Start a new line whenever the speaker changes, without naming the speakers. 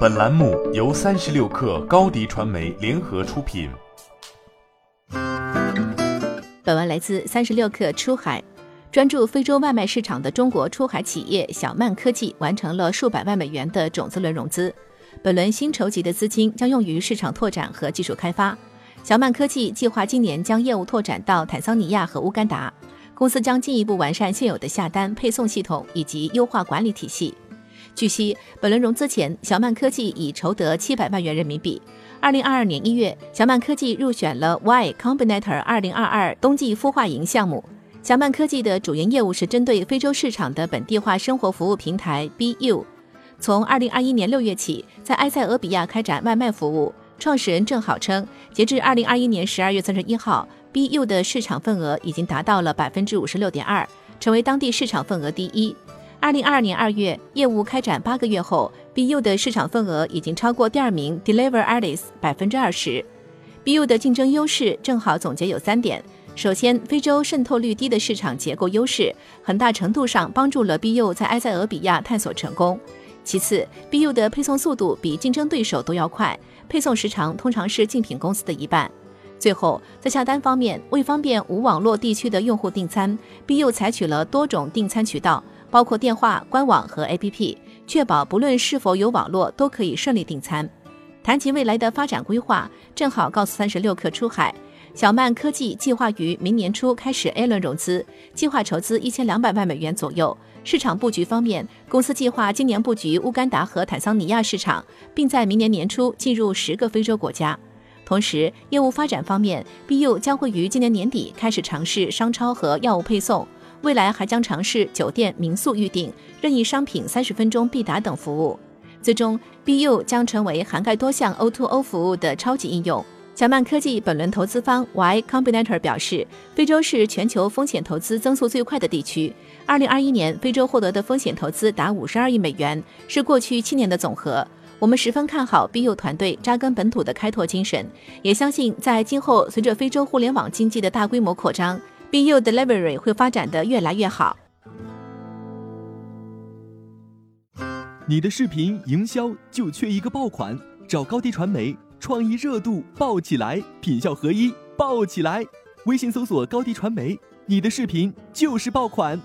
本栏目由三十六氪高低传媒联合出品。
本文来自三十六氪出海。专注非洲外卖市场的中国出海企业小曼科技完成了数百万美元的种子轮融资。本轮新筹集的资金将用于市场拓展和技术开发。小曼科技计划今年将业务拓展到坦桑尼亚和乌干达。公司将进一步完善现有的下单配送系统以及优化管理体系。据悉，本轮融资前，小曼科技已筹得七百万元人民币。二零二二年一月，小曼科技入选了 Y Combinator 二零二二冬季孵化营项目。小曼科技的主营业务是针对非洲市场的本地化生活服务平台 BU。从二零二一年六月起，在埃塞俄比亚开展外卖服务。创始人郑好称，截至二零二一年十二月三十一号，BU 的市场份额已经达到了百分之五十六点二，成为当地市场份额第一。二零二二年二月，业务开展八个月后，BU 的市场份额已经超过第二名 Deliver Alice 百分之二十。BU 的竞争优势正好总结有三点：首先，非洲渗透率低的市场结构优势，很大程度上帮助了 BU 在埃塞俄比亚探索成功。其次，BU 的配送速度比竞争对手都要快，配送时长通常是竞品公司的一半。最后，在下单方面，为方便无网络地区的用户订餐，BU 采取了多种订餐渠道，包括电话、官网和 APP，确保不论是否有网络都可以顺利订餐。谈及未来的发展规划，正好告诉三十六氪出海。小曼科技计划于明年初开始 A 轮融资，计划筹资一千两百万美元左右。市场布局方面，公司计划今年布局乌干达和坦桑尼亚市场，并在明年年初进入十个非洲国家。同时，业务发展方面，BU 将会于今年年底开始尝试商超和药物配送，未来还将尝试酒店、民宿预订、任意商品三十分钟必达等服务。最终，BU 将成为涵盖多项 O2O 服务的超级应用。小曼科技本轮投资方 Y Combinator 表示，非洲是全球风险投资增速最快的地区。二零二一年，非洲获得的风险投资达五十二亿美元，是过去七年的总和。我们十分看好 BU 团队扎根本土的开拓精神，也相信在今后随着非洲互联网经济的大规模扩张，BU Delivery 会发展的越来越好。
你的视频营销就缺一个爆款，找高低传媒。创意热度爆起来，品效合一爆起来。微信搜索高低传媒，你的视频就是爆款。